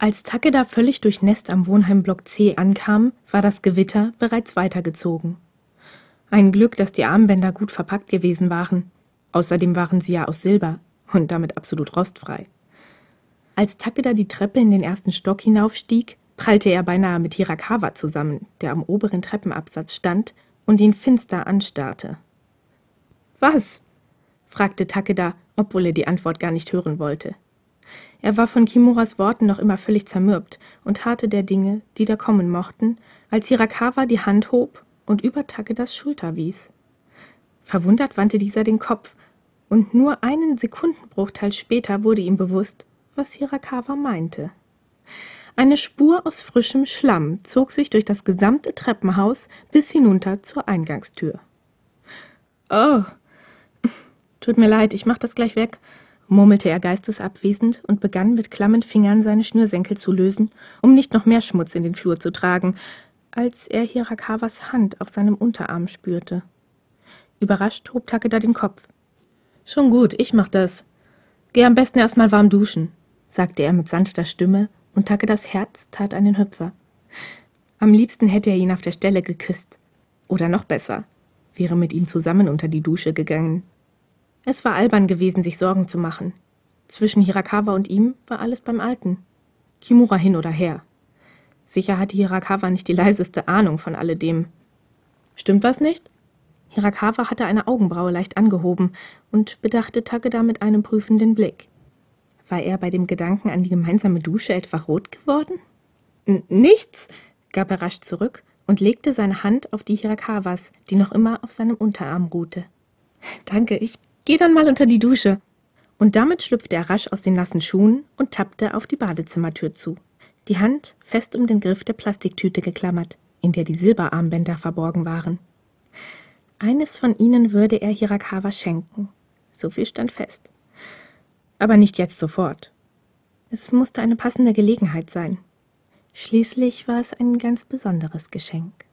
Als Takeda völlig durchnässt am Wohnheimblock C ankam, war das Gewitter bereits weitergezogen. Ein Glück, dass die Armbänder gut verpackt gewesen waren. Außerdem waren sie ja aus Silber und damit absolut rostfrei. Als Takeda die Treppe in den ersten Stock hinaufstieg, prallte er beinahe mit Hirakawa zusammen, der am oberen Treppenabsatz stand und ihn finster anstarrte. Was? fragte Takeda, obwohl er die Antwort gar nicht hören wollte. Er war von Kimuras Worten noch immer völlig zermürbt und harrte der Dinge, die da kommen mochten, als Hirakawa die Hand hob und über Takedas Schulter wies. Verwundert wandte dieser den Kopf, und nur einen Sekundenbruchteil später wurde ihm bewusst, was Hirakawa meinte. Eine Spur aus frischem Schlamm zog sich durch das gesamte Treppenhaus bis hinunter zur Eingangstür. Oh, tut mir leid, ich mach das gleich weg, murmelte er geistesabwesend und begann mit klammen Fingern seine Schnürsenkel zu lösen, um nicht noch mehr Schmutz in den Flur zu tragen, als er Hirakawas Hand auf seinem Unterarm spürte. Überrascht hob Takeda den Kopf. Schon gut, ich mach das. Geh am besten erstmal warm duschen, sagte er mit sanfter Stimme und Takedas Herz tat einen Hüpfer. Am liebsten hätte er ihn auf der Stelle geküsst. Oder noch besser, wäre mit ihm zusammen unter die Dusche gegangen. Es war albern gewesen, sich Sorgen zu machen. Zwischen Hirakawa und ihm war alles beim Alten. Kimura hin oder her. Sicher hatte Hirakawa nicht die leiseste Ahnung von alledem. Stimmt was nicht? Hirakawa hatte eine Augenbraue leicht angehoben und bedachte Takeda mit einem prüfenden Blick. War er bei dem Gedanken an die gemeinsame Dusche etwa rot geworden? N nichts, gab er rasch zurück und legte seine Hand auf die Hirakawas, die noch immer auf seinem Unterarm ruhte. Danke, ich geh dann mal unter die Dusche. Und damit schlüpfte er rasch aus den nassen Schuhen und tappte auf die Badezimmertür zu, die Hand fest um den Griff der Plastiktüte geklammert, in der die Silberarmbänder verborgen waren. Eines von ihnen würde er Hirakawa schenken. So viel stand fest. Aber nicht jetzt sofort. Es musste eine passende Gelegenheit sein. Schließlich war es ein ganz besonderes Geschenk.